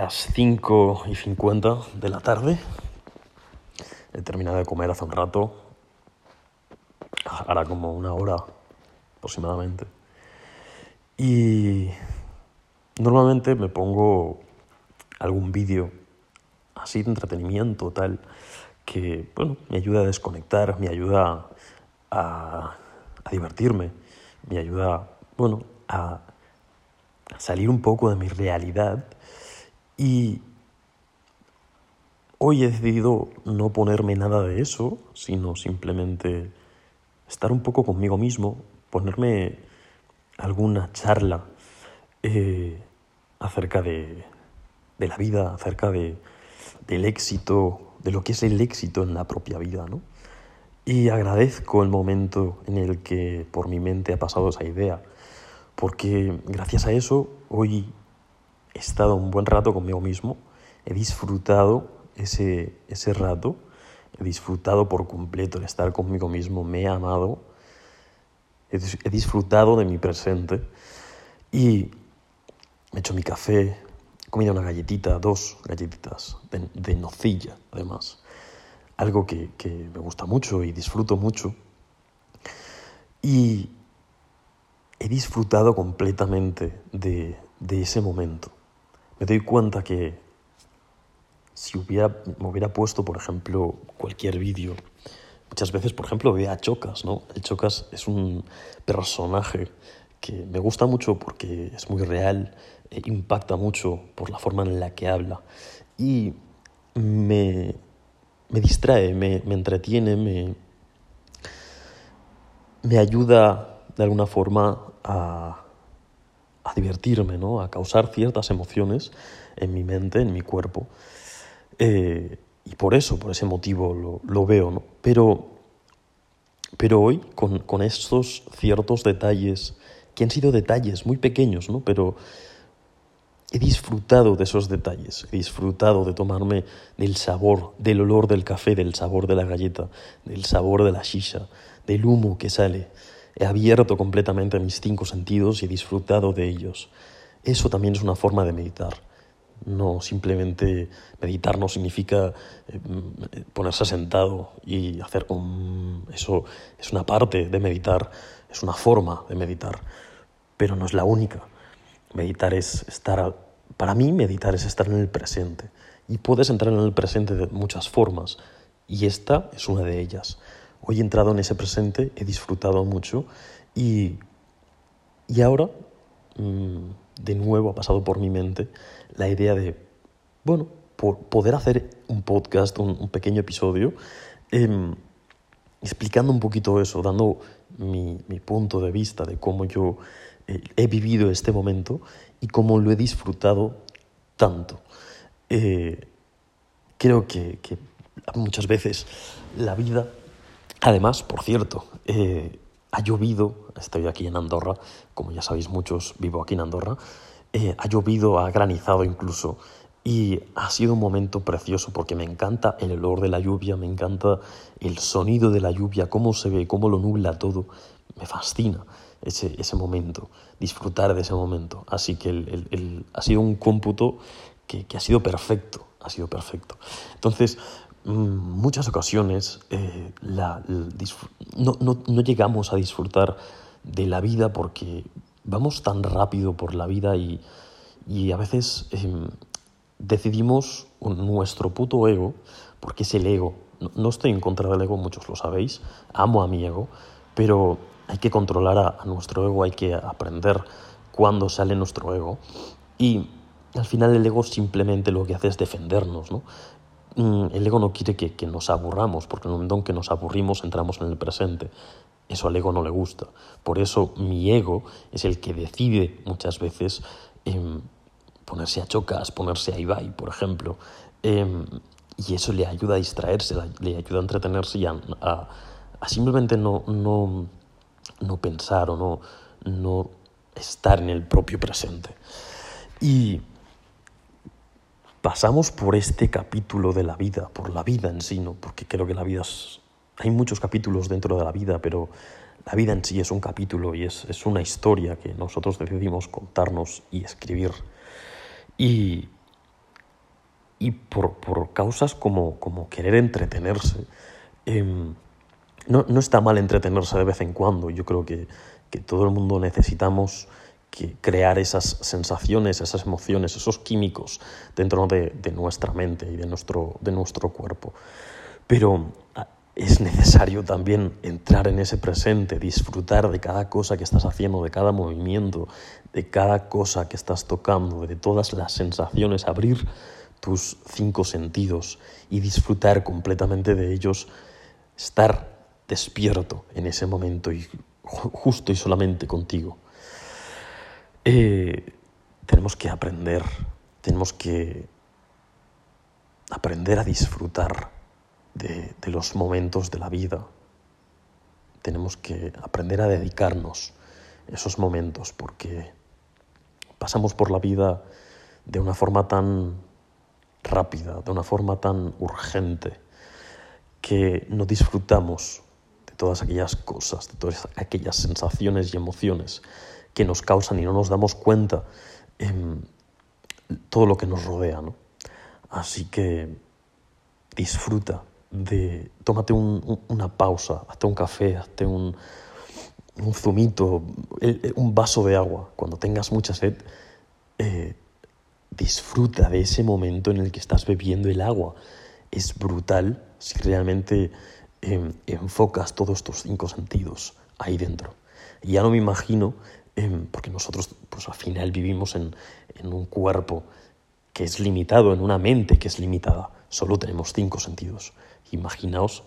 las 5 y 50 de la tarde. He terminado de comer hace un rato. Ahora como una hora aproximadamente. Y normalmente me pongo algún vídeo así de entretenimiento, tal, que bueno, me ayuda a desconectar, me ayuda a, a divertirme, me ayuda, bueno, a salir un poco de mi realidad y hoy he decidido no ponerme nada de eso, sino simplemente estar un poco conmigo mismo, ponerme alguna charla eh, acerca de, de, la vida, acerca de, del éxito, de lo que es el éxito en la propia vida, ¿no? Y agradezco el momento en el que por mi mente ha pasado esa idea, porque gracias a eso hoy he estado un buen rato conmigo mismo, he disfrutado ese, ese rato, he disfrutado por completo el estar conmigo mismo, me he amado, he, disfrutado de mi presente y me he hecho mi café, he comido una galletita, dos galletitas de, de nocilla además, algo que, que me gusta mucho y disfruto mucho. Y he disfrutado completamente de, de ese momento me doy cuenta que si hubiera, me hubiera puesto, por ejemplo, cualquier vídeo, muchas veces, por ejemplo, veo a Chocas, ¿no? El Chocas es un personaje que me gusta mucho porque es muy real, e impacta mucho por la forma en la que habla y me, me distrae, me, me entretiene, me, me ayuda de alguna forma a a divertirme, ¿no? a causar ciertas emociones en mi mente, en mi cuerpo. Eh, y por eso, por ese motivo lo, veo. Pero, pero hoy, con, con, estos ciertos detalles, que han sido detalles muy pequeños, ¿no? pero he disfrutado de esos detalles, he disfrutado de tomarme del sabor, del olor del café, del sabor de la galleta, del sabor de la shisha, del humo que sale He abierto completamente mis cinco sentidos y he disfrutado de ellos. Eso también es una forma de meditar. No simplemente meditar no significa eh, ponerse sentado y hacer un... Eso es una parte de meditar, es una forma de meditar, pero no es la única. Meditar es estar... Para mí meditar es estar en el presente. Y puedes entrar en el presente de muchas formas. Y esta es una de ellas. Hoy he entrado en ese presente, he disfrutado mucho y, y ahora mm, de nuevo ha pasado por mi mente la idea de, bueno, por poder hacer un podcast, un, pequeño episodio, em, explicando un poquito eso, dando mi, mi, punto de vista de cómo yo eh, he vivido este momento y cómo lo he disfrutado tanto. Eh, creo que, que muchas veces la vida Además, por cierto, eh, ha llovido, estoy aquí en Andorra, como ya sabéis muchos, vivo aquí en Andorra, eh, ha llovido, ha granizado incluso, y ha sido un momento precioso porque me encanta el olor de la lluvia, me encanta el sonido de la lluvia, cómo se ve, cómo lo nubla todo, me fascina ese, ese momento, disfrutar de ese momento. Así que el, ha sido un cómputo que, que ha sido perfecto, ha sido perfecto. Entonces, muchas ocasiones eh, la, no, no, no, llegamos a disfrutar de la vida porque vamos tan rápido por la vida y, y a veces eh, decidimos nuestro puto ego, porque es el ego. No, no, estoy en contra del ego, muchos lo sabéis, amo a mi ego, pero hay que controlar a, a nuestro ego, hay que aprender cuándo sale nuestro ego y al final el ego simplemente lo que hace es defendernos, ¿no? Mm, el ego no quiere que, nos aburramos, porque en el momento en que nos aburrimos entramos en el presente. Eso al ego no le gusta. Por eso mi ego es el que decide muchas veces em, ponerse a chocas, ponerse a Ibai, por ejemplo. Em, y eso le ayuda a distraerse, le ayuda a entretenerse y a, simplemente no, no, no, pensar o no, no estar en el propio presente. Y pasamos por este capítulo de la vida, por la vida en sí, ¿no? porque creo que la vida es... Hay muchos capítulos dentro de la vida, pero la vida en sí es un capítulo y es, es una historia que nosotros decidimos contarnos y escribir. Y y por, por causas como, como, querer entretenerse. Em, no, no, está mal entretenerse de vez en cuando, yo creo que, que todo el mundo necesitamos que crear esas sensaciones, esas emociones, esos químicos dentro de, de nuestra mente y de nuestro, de nuestro cuerpo. Pero ah, es necesario también entrar en ese presente, disfrutar de cada cosa que estás haciendo, de cada movimiento, de cada cosa que estás tocando, de todas las sensaciones, abrir tus cinco sentidos y disfrutar completamente de ellos, estar despierto en ese momento y justo y solamente contigo. Eh, tenemos que aprender, tenemos que aprender a disfrutar de, de los momentos de la vida. Tenemos que aprender a dedicarnos esos momentos porque pasamos por la vida de una forma tan rápida, de una forma tan urgente, que no disfrutamos de todas aquellas cosas, de todas aquellas sensaciones y emociones que nos causan y no nos damos cuenta en todo lo que nos rodea. ¿no? Así que disfruta de, tómate un, una pausa, hazte un café, hazte un, un zumito, un vaso de agua. Cuando tengas mucha sed, eh, disfruta de ese momento en el que estás bebiendo el agua. Es brutal si realmente em, enfocas todos tus cinco sentidos ahí dentro. Ya no me imagino Em, porque nosotros pues al final vivimos en, en un cuerpo que es limitado, en una mente que es limitada. Solo tenemos cinco sentidos. Imaginaos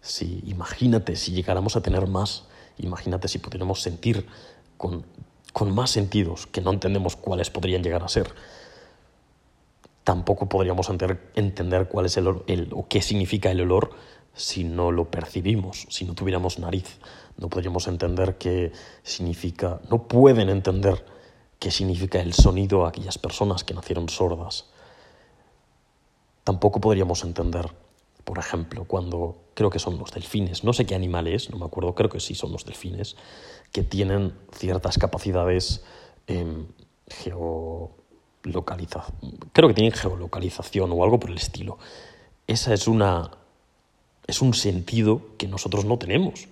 si, imagínate si llegáramos a tener más, imagínate si pudiéramos sentir con, con más sentidos que no entendemos cuáles podrían llegar a ser. Tampoco podríamos entender, cuál es el, el, o qué significa el olor si no lo percibimos, si no tuviéramos nariz. No podríamos entender qué significa, no pueden entender qué significa el sonido a aquellas personas que nacieron sordas. Tampoco podríamos entender, por ejemplo, cuando creo que son los delfines, no sé qué animal es, no me acuerdo, creo que sí son los delfines, que tienen ciertas capacidades eh, geolocalización, creo que tienen geolocalización o algo por el estilo. Esa es una es un sentido que nosotros no tenemos.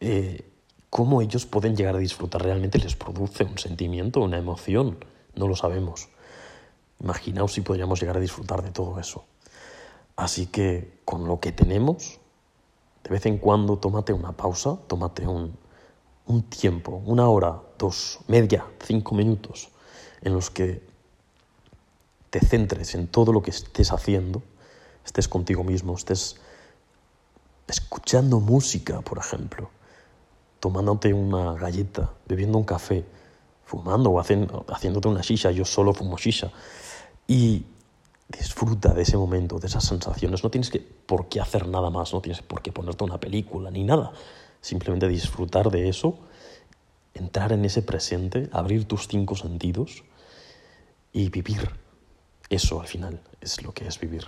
Eh, ¿Cómo ellos pueden llegar a disfrutar realmente? ¿Les produce un sentimiento, una emoción? No lo sabemos. Imaginaos si podríamos llegar a disfrutar de todo eso. Así que con lo que tenemos, de vez en cuando tómate una pausa, tómate un, un tiempo, una hora, dos, media, cinco minutos, en los que te centres en todo lo que estés haciendo, estés contigo mismo, estés escuchando música, por ejemplo, tomándote una galleta, bebiendo un café, fumando o haciéndote una shisha, yo solo fumo shisha, y disfruta de ese momento, de esas sensaciones. No tienes que, por qué hacer nada más, no tienes por qué ponerte una película ni nada. Simplemente disfrutar de eso, entrar en ese presente, abrir tus cinco sentidos y vivir. Eso al final es lo que es vivir.